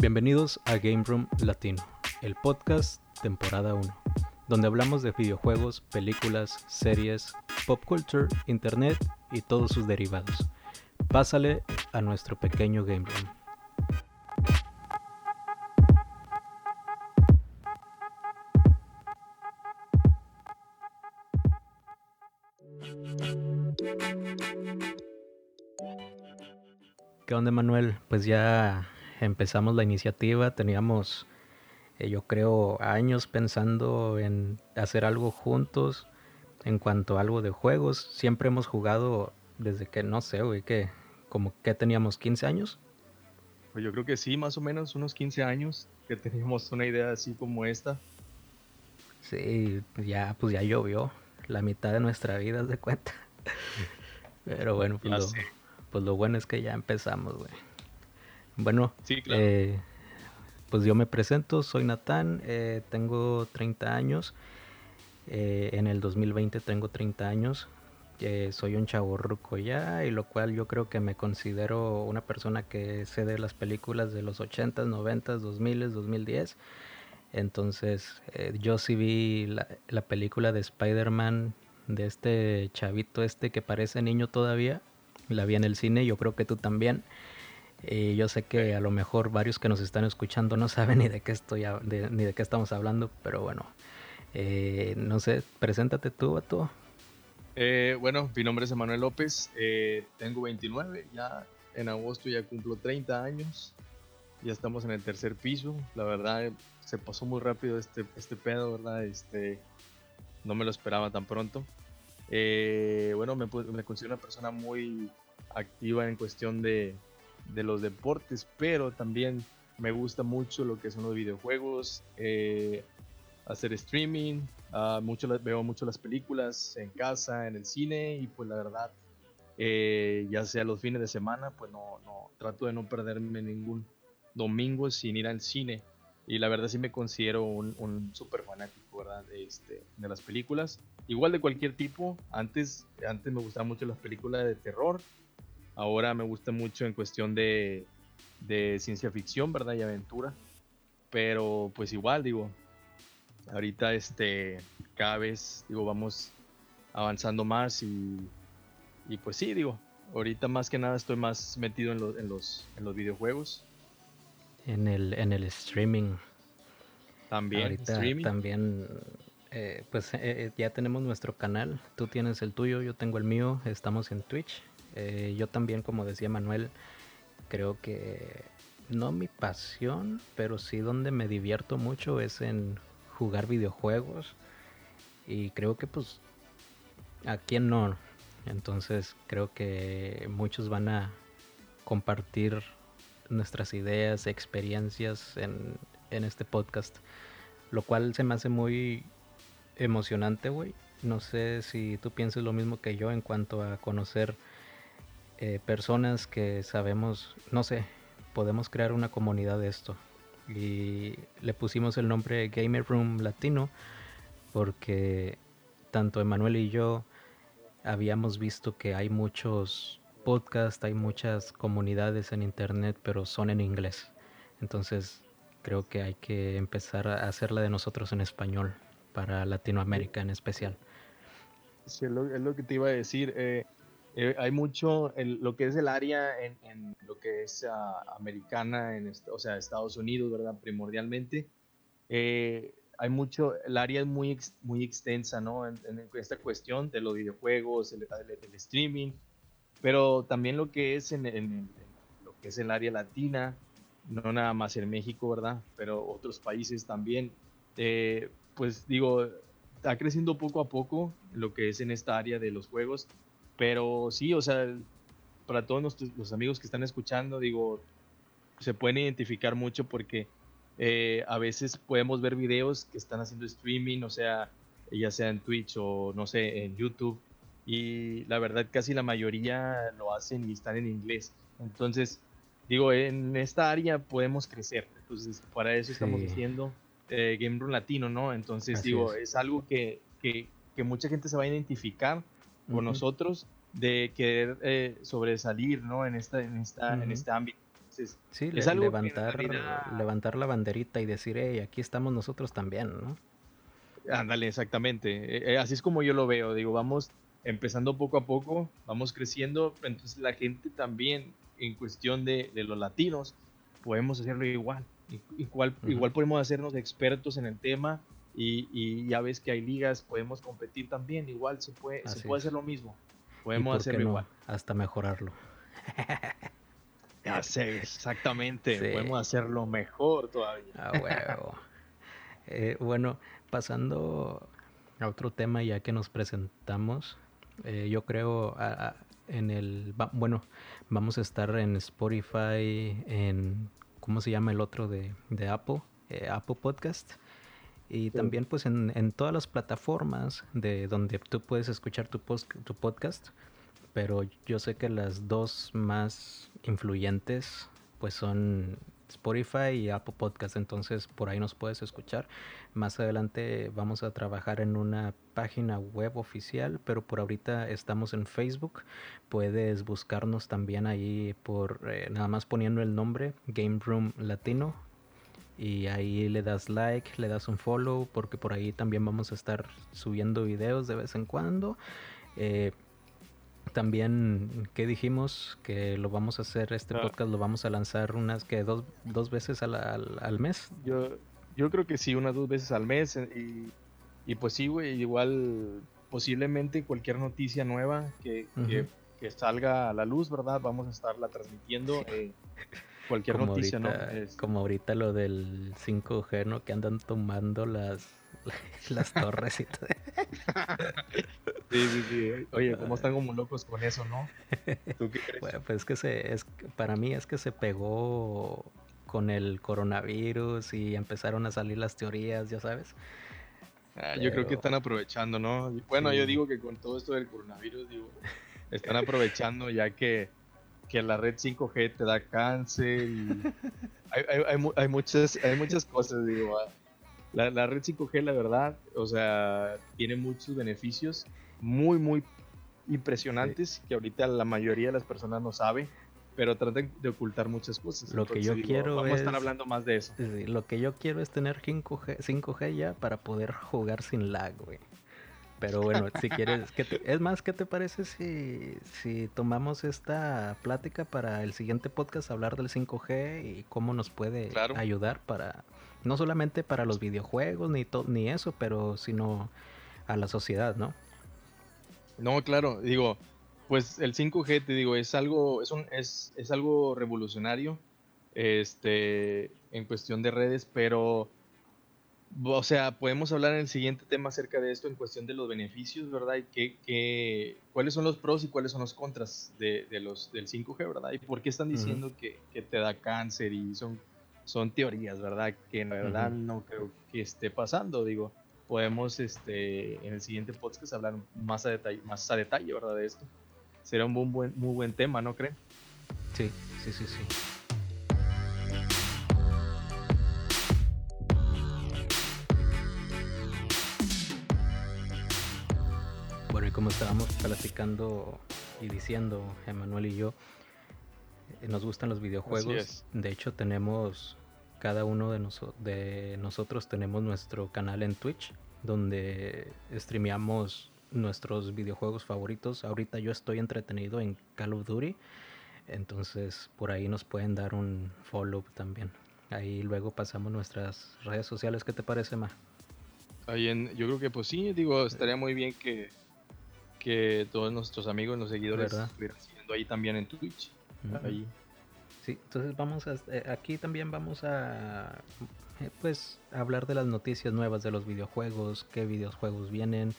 Bienvenidos a Game Room Latino, el podcast temporada 1, donde hablamos de videojuegos, películas, series, pop culture, internet y todos sus derivados. Pásale a nuestro pequeño Game Room. ¿Qué onda, Manuel? Pues ya empezamos la iniciativa, teníamos, eh, yo creo, años pensando en hacer algo juntos en cuanto a algo de juegos. Siempre hemos jugado desde que, no sé, güey, que como que teníamos 15 años. Pues yo creo que sí, más o menos unos 15 años que teníamos una idea así como esta. Sí, ya, pues ya llovió la mitad de nuestra vida, de cuenta. Pero bueno, pues lo, pues lo bueno es que ya empezamos, güey. Bueno, eh, pues yo me presento, soy Natán, eh, tengo 30 años. Eh, en el 2020 tengo 30 años. soy un chaborruco ya, y lo cual yo creo que me considero una persona que sé de las películas de los 80s, 90s, 2000s, 2010. Entonces, yo sí vi la, la película de Spider-Man de este chavito este que parece niño todavía. La vi en el cine, yo creo que tú también. Y yo sé que a lo mejor varios que nos están escuchando no saben ni de qué estoy ni de qué estamos hablando, pero bueno, eh, no sé, preséntate tú, a tú. Eh, bueno, mi nombre es Emanuel López, eh, tengo 29, ya en agosto ya cumplo 30 años, ya estamos en el tercer piso, la verdad se pasó muy rápido este, este pedo, ¿verdad? Este, no me lo esperaba tan pronto. bueno, me, me considero una persona muy activa en cuestión de, de los deportes, pero también me gusta mucho lo que son los videojuegos, eh, hacer streaming, uh, mucho, veo mucho las películas en casa, en el cine y pues la verdad, eh, ya sea los fines de semana, pues no, no, trato de no perderme ningún domingo sin ir al cine. Y la verdad sí me considero un, un súper fanático, ¿verdad? Este, de las películas. Igual de cualquier tipo. Antes, antes me gustaban mucho las películas de terror Ahora me gusta mucho en cuestión de, ciencia ficción, ¿verdad? Y aventura. Pero pues igual, digo, ahorita este, cada vez, digo, vamos avanzando más y, y pues sí, digo, ahorita más que nada estoy más metido en, en, los, en los videojuegos. En el, en el streaming. También, ahorita también, eh, pues eh, eh, ya tenemos nuestro canal, tú tienes el tuyo, yo tengo el mío, estamos en Twitch, eh, yo también, como decía Manuel, creo que no mi pasión, pero sí donde me divierto mucho es en jugar videojuegos. Y creo que pues a quién no. Entonces creo que muchos van a compartir nuestras ideas, experiencias en, en este podcast. Lo cual se me hace muy emocionante, güey. No sé si tú piensas lo mismo que yo en cuanto a conocer eh, personas que sabemos, no sé, podemos crear una comunidad de esto. Y le pusimos el nombre Gamer Room Latino porque tanto Emanuel y yo habíamos visto que hay muchos podcasts, hay muchas comunidades en internet, pero son en inglés. Entonces creo que hay que empezar a hacerla de nosotros en español, para Latinoamérica en especial. Sí, es lo, que te iba a decir. Eh, eh, hay mucho, en lo que es el área en, lo que es ah, americana, en, o sea, Estados Unidos, ¿verdad? Primordialmente. Eh, hay mucho, el área es muy, muy extensa, ¿no? En, esta cuestión de los videojuegos, el, streaming, pero también lo que es en, lo que es el área latina, no nada más en México, ¿verdad? Pero otros países también. Eh, pues digo, está creciendo poco a poco lo que es en esta área de los juegos pero sí, o sea, para todos nuestros, los amigos que están escuchando, digo, se pueden identificar mucho porque eh, a veces podemos ver videos que están haciendo streaming, o sea, ya sea en Twitch o no sé, en YouTube. Y la verdad casi la mayoría lo hacen y están en inglés. Entonces, digo, en esta área podemos crecer. Entonces, para eso estamos haciendo eh, Game Room Latino, ¿no? Entonces, digo, es, algo que, que, que, mucha gente se va a identificar con nosotros de querer eh, sobresalir ¿no? en, esta, en, esta, en este ámbito. Entonces, sí, es algo levantar, levantar la banderita y decir, hey, aquí estamos nosotros también, ¿no? Ándale, exactamente. Eh, eh, así es como yo lo veo. Digo, vamos empezando poco a poco, vamos creciendo. Entonces, la gente también, en cuestión de, de los latinos, podemos hacerlo igual. Igual, igual podemos hacernos expertos en el tema y, y, ya ves que hay ligas, podemos competir también. Igual se puede, se puede hacer lo mismo. Podemos hacerlo igual. Hasta mejorarlo. ya sé, exactamente. Podemos hacerlo mejor todavía. Ah, huevo. Eh, bueno, pasando a otro tema ya que nos presentamos, eh, yo creo en el, bueno, vamos a estar en Spotify, en, ¿cómo se llama el otro de, de Apple? Eh, Apple Podcast. Y también pues en, en, todas las plataformas de donde tú puedes escuchar tu, post, tu podcast. Pero yo sé que las dos más influyentes pues son Spotify y Apple Podcast, entonces por ahí nos puedes escuchar. Más adelante vamos a trabajar en una página web oficial, pero por ahorita estamos en Facebook. Puedes buscarnos también ahí por eh, nada más poniendo el nombre Game Room Latino y ahí le das like, le das un follow porque por ahí también vamos a estar subiendo videos de vez en cuando. Eh, también, ¿qué dijimos? Que lo vamos a hacer, este ah. podcast lo vamos a lanzar unas que dos, dos veces al, al, mes. Yo, yo creo que sí, unas dos veces al mes. Eh, y, y pues sí, güey, igual posiblemente cualquier noticia nueva que, que, salga a la luz, ¿verdad? Vamos a estarla transmitiendo. Eh, cualquier noticia, ¿no? Como ahorita lo del 5G, ¿no? Que andan tomando las, las torres y todo. Sí, sí, sí. Oye, ¿cómo están como locos con eso, no? ¿Tú qué crees? Bueno, pues es que se, es, para mí es que se pegó con el coronavirus y empezaron a salir las teorías, ya sabes. Ah, yo creo que están aprovechando, ¿no? Bueno, yo digo que con todo esto del coronavirus, digo, están aprovechando ya que, que la red 5G te da cáncer y hay, hay, hay, muchas, hay muchas cosas, digo. Ah, la, la, red 5G, la verdad, o sea, tiene muchos beneficios muy, muy impresionantes que ahorita la mayoría de las personas no sabe, pero tratan de ocultar muchas cosas. Lo que yo quiero vamos a estar hablando más de eso. lo que yo quiero es tener 5G, 5G ya para poder jugar sin lag, güey. Pero bueno, si quieres, es más, ¿qué te parece si, si tomamos esta plática para el siguiente podcast, hablar del 5G y cómo nos puede ayudar para, no solamente para los videojuegos ni, ni eso, pero sino a la sociedad, ¿no? No, claro, digo, pues el 5G, te digo, es algo, es, un, es, es algo revolucionario este, en cuestión de redes, pero, o sea, podemos hablar en el siguiente tema acerca de esto en cuestión de los beneficios, ¿verdad? Y qué, cuáles son los pros y cuáles son los contras de, de los, del 5G, ¿verdad? Y por qué están diciendo que, que, te da cáncer y son, son teorías, ¿verdad? Que en verdad no creo que esté pasando, digo podemos este, en el siguiente podcast hablar más a detalle, más a detalle ¿verdad? de esto. Será un buen, muy buen tema, ¿no creen? Sí, sí, sí, sí. Como estábamos platicando y diciendo, Emanuel y yo, eh, nos gustan los videojuegos. De hecho, tenemos cada uno de, de nosotros tenemos nuestro canal en Twitch donde streameamos nuestros videojuegos favoritos. Ahorita yo estoy entretenido en Call of Duty, entonces por ahí nos pueden dar un follow también. Ahí luego pasamos nuestras redes sociales. ¿Qué te parece, Ma? Ahí en, yo creo que pues sí, digo, estaría muy bien que, que todos nuestros amigos, los seguidores, estuvieran siguiendo ahí también en Twitch. Ahí Sí, entonces vamos a, eh, aquí también vamos a eh, pues hablar de las noticias nuevas de los videojuegos, qué videojuegos vienen.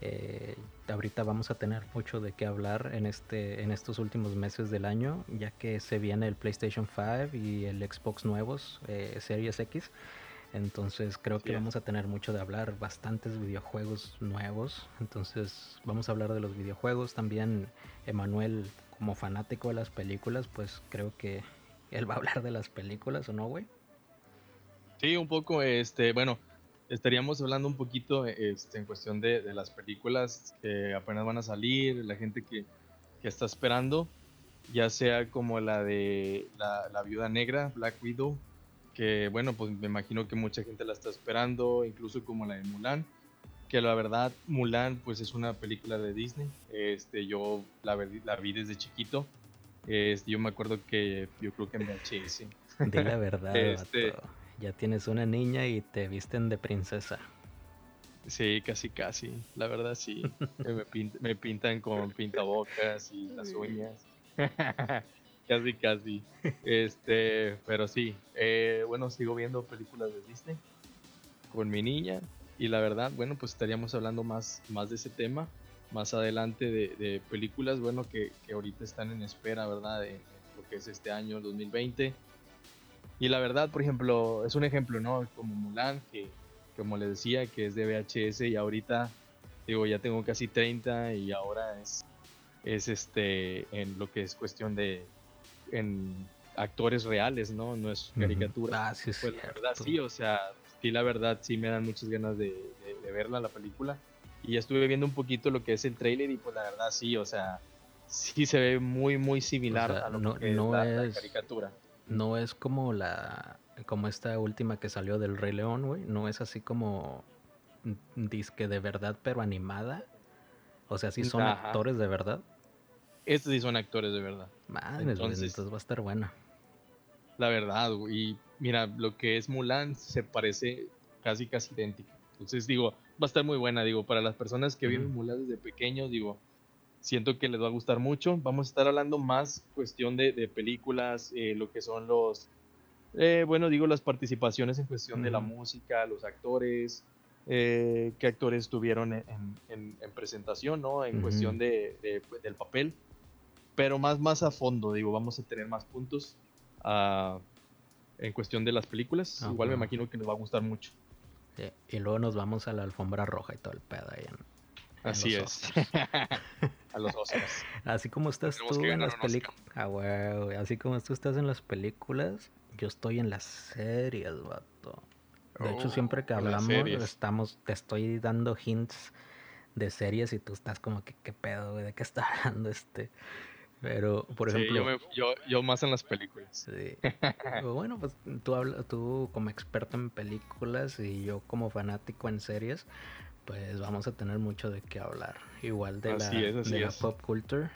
Eh, ahorita vamos a tener mucho de qué hablar en este en estos últimos meses del año, ya que se viene el PlayStation 5 y el Xbox nuevos, Series X. Entonces creo que vamos a tener mucho de hablar, bastantes videojuegos nuevos. Entonces vamos a hablar de los videojuegos. También Emanuel como fanático de las películas, pues creo que él va a hablar de las películas, ¿o no, güey? Sí, un poco, este, bueno, estaríamos hablando un poquito este, en cuestión de, las películas que apenas van a salir, la gente que, está esperando. ya sea como la de la, la Viuda Negra, Black Widow, que bueno, pues me imagino que mucha gente la está esperando, incluso como la de Mulan, que la verdad Mulan pues es una película de Disney, este, yo la, la vi desde chiquito, este, yo me acuerdo que yo creo que en VHS. De la verdad, este, ya tienes una niña y te visten de princesa. Sí, casi, casi. La verdad, sí. me, pintan con pintabocas y las uñas. casi, casi. Este, pero sí. Eh, bueno, sigo viendo películas de Disney con mi niña. Y la verdad, bueno, pues estaríamos hablando más, más de ese tema más adelante de, películas, bueno, que, que, ahorita están en espera, ¿verdad? De, lo que es este año, 2020. Y la verdad, por ejemplo, es un ejemplo, ¿no? Como Mulan, que como les decía, que es de VHS y ahorita, digo, ya tengo casi 30 y ahora es, es este, en lo que es cuestión de, en actores reales, ¿no? No es caricatura. Ah, sí, pues la verdad sí, o sea, sí, la verdad sí me dan muchas ganas de, de, verla, la película. Y estuve viendo un poquito lo que es el trailer y pues la verdad sí, o sea, sí se ve muy, muy similar a lo que es, la caricatura. No es como la como esta última que salió del Rey León, güey, no es así como disque de verdad, pero animada. O sea, sí son actores de verdad. Estos sí son actores de verdad. Madre, entonces, va a estar buena. La verdad. Y mira, lo que es Mulan se parece casi, casi idéntico. Entonces, digo, va a estar muy buena. Digo, para las personas que viven Mulan desde pequeños, digo, siento que les va a gustar mucho. Vamos a estar hablando más cuestión de, películas, eh, lo que son los eh, bueno, digo las participaciones en cuestión de la música, los actores, eh, qué actores estuvieron en, presentación, ¿no? En cuestión de, del papel. Pero más, más a fondo, digo, vamos a tener más puntos ah, en cuestión de las películas. Ah, Igual me imagino que nos va a gustar mucho. y luego nos vamos a la alfombra roja y todo el pedo ahí en, Así es. a los Oscars. Así como estás tú en las películas. Ah, Así como tú estás en las películas, yo estoy en las series, vato. De hecho, siempre que oh, hablamos, estamos, te estoy dando hints de series y tú estás como que, ¿qué pedo, güey? ¿De qué está hablando este? Pero, por ejemplo... Yo, yo, más en las películas. Sí. bueno, pues tú, habla, tú como experto en películas y yo como fanático en series, pues vamos a tener mucho de qué hablar. Igual de la, de la pop culture,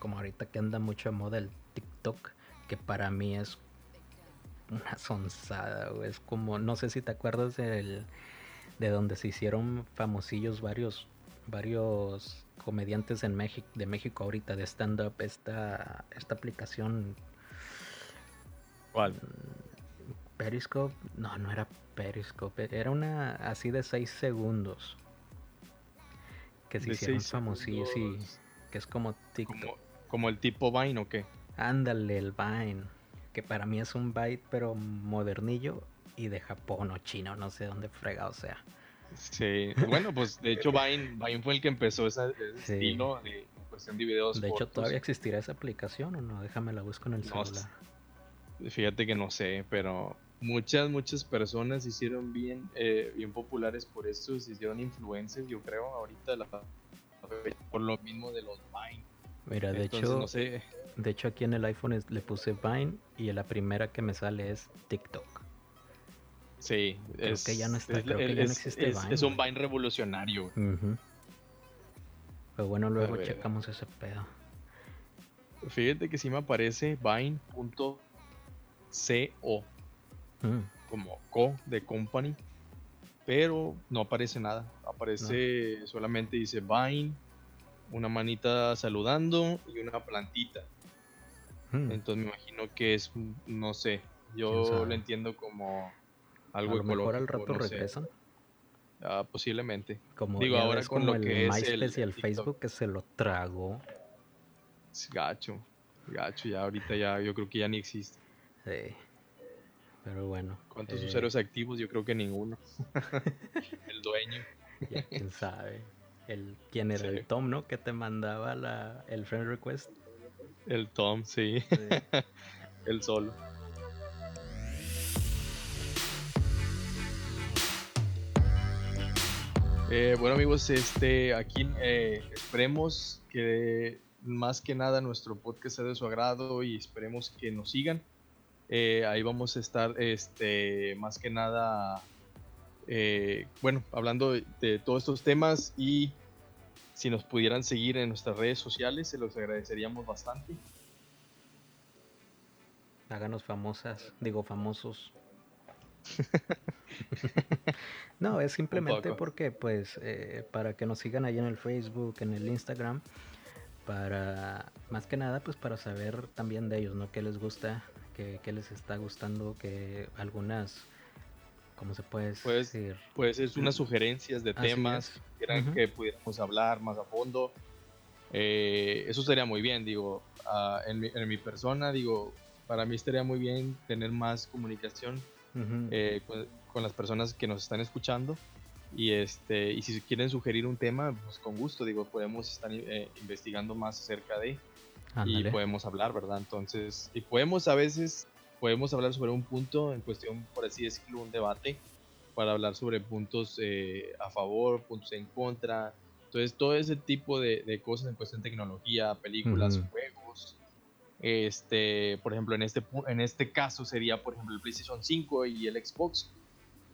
como ahorita que anda mucho de moda el TikTok, que para mí es una sonzada, Es como, no sé si te acuerdas del, de donde se hicieron famosillos varios, varios comediantes en México, de México ahorita de stand-up, esta, esta aplicación. ¿Cuál? Periscope, no, no era Periscope, era una así de 6 segundos. Que se hicieron famosillos, sí, que es como TikTok. ¿Como, ¿Como el tipo Vine o qué? Ándale, el Vine que para mí es un byte pero modernillo y de Japón o China no sé dónde fregado sea. Sí, bueno, pues de hecho Vine, Vine fue el que empezó ese, estilo de cuestión de videos. De hecho, ¿todavía existirá esa aplicación o no? Déjame la busco en el celular. Fíjate que no sé, pero muchas, muchas personas se hicieron bien, eh, bien populares por esto, se hicieron influencers, yo creo, ahorita por lo mismo de los Vine. Mira, de hecho, no sé. De hecho, aquí en el iPhone le puse Vine y la primera que me sale es TikTok. Sí, creo que ya no está, creo que ya no existe Vine. Es un Vine revolucionario. Pero bueno, luego checamos ese pedo. Fíjate que sí me aparece Vine.co. Mm. Como co de company. Pero no aparece nada. Aparece solamente dice Vine, una manita saludando y una plantita. Hmm. Entonces me imagino que es, no sé, yo lo entiendo como algo a lo mejor al rato regresan. Ah, posiblemente. Como digo ahora con lo que es el, y el Facebook que se lo tragó. Gacho, gacho, ya ahorita ya yo creo que ya ni existe. Sí. Pero bueno. ¿Cuántos eh, usuarios activos? Yo creo que ninguno. el dueño. Ya, quién sabe. El, ¿Quién era? El Tom, ¿no? Que te mandaba la, el friend request. El Tom, sí. el solo. Eh, bueno amigos, este aquí eh, esperemos que más que nada nuestro podcast sea de su agrado y esperemos que nos sigan. Eh, ahí vamos a estar, este, más que nada, bueno, hablando de, todos estos temas y si nos pudieran seguir en nuestras redes sociales, se los agradeceríamos bastante. Háganos famosas, digo famosos. no, es simplemente porque, pues, eh, para que nos sigan ahí en el Facebook, en el Instagram, para, más que nada, pues, para saber también de ellos, ¿no? ¿Qué les gusta? ¿Qué, les está gustando? Que algunas, ¿cómo se puede decir? Pues, es unas sugerencias de temas que pudiéramos hablar más a fondo. Eh, eso sería muy bien, digo, ah, en, mi, en mi persona, digo, para mí estaría muy bien tener más comunicación eh, con, las personas que nos están escuchando. Y, este, y si quieren sugerir un tema, pues con gusto, digo, podemos estar eh, investigando más acerca de y podemos hablar, ¿verdad? Entonces, y podemos a veces, podemos hablar sobre un punto en cuestión, por así decirlo, un debate, para hablar sobre puntos eh, a favor, puntos en contra. Entonces, todo ese tipo de, cosas en cuestión de tecnología, películas, juegos, este, por ejemplo, en este, en este caso sería, por ejemplo, el PlayStation 5 y el Xbox.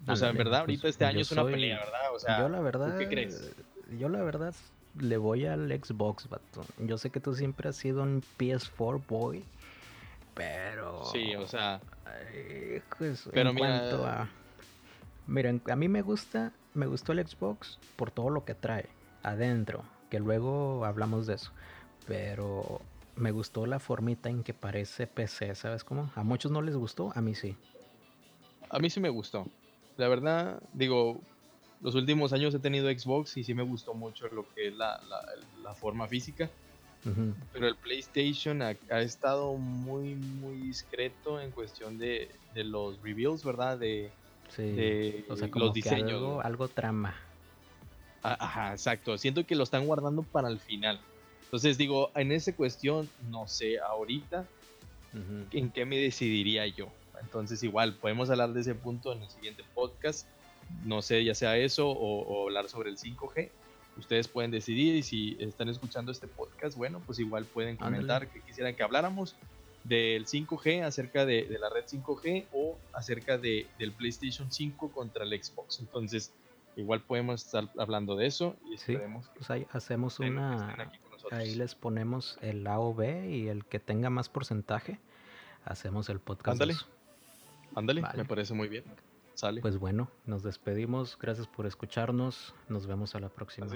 O sea, en verdad, ahorita pues, este año es una pelea, ¿verdad? O sea, yo la verdad, ¿qué crees? Yo la verdad le voy al Xbox, vato. Yo sé que tú siempre has sido un PS4 boy, pero... Sí, o sea... pero en cuanto a... Miren, a mí me gusta, me gustó el Xbox por todo lo que trae adentro, que luego hablamos de eso. Pero me gustó la formita en que parece PC, ¿sabes cómo? A muchos no les gustó, a mí sí. A mí sí me gustó. La verdad, digo, los últimos años he tenido Xbox y sí me gustó mucho lo que es la, forma física. Pero el PlayStation ha, estado muy, muy discreto en cuestión de, los reveals, ¿verdad? De, los diseños. algo, trama. Ah, ajá, exacto. Siento que lo están guardando para el final. Entonces digo, en esa cuestión, no sé ahorita en qué me decidiría yo. Entonces igual, podemos hablar de ese punto en el siguiente podcast. No sé, ya sea eso o, hablar sobre el 5G. Ustedes pueden decidir y si están escuchando este podcast, bueno, pues igual pueden comentar que quisieran que habláramos del 5G, acerca de, la red 5G o acerca de, del PlayStation 5 contra el Xbox. Entonces, igual podemos estar hablando de eso y esperemos que pues ahí hacemos una Ahí les ponemos el A o B y el que tenga más porcentaje, hacemos el podcast. Ándale. Ándale, me parece muy bien. Sale. Pues bueno, nos despedimos. Gracias por escucharnos. Nos vemos a la próxima.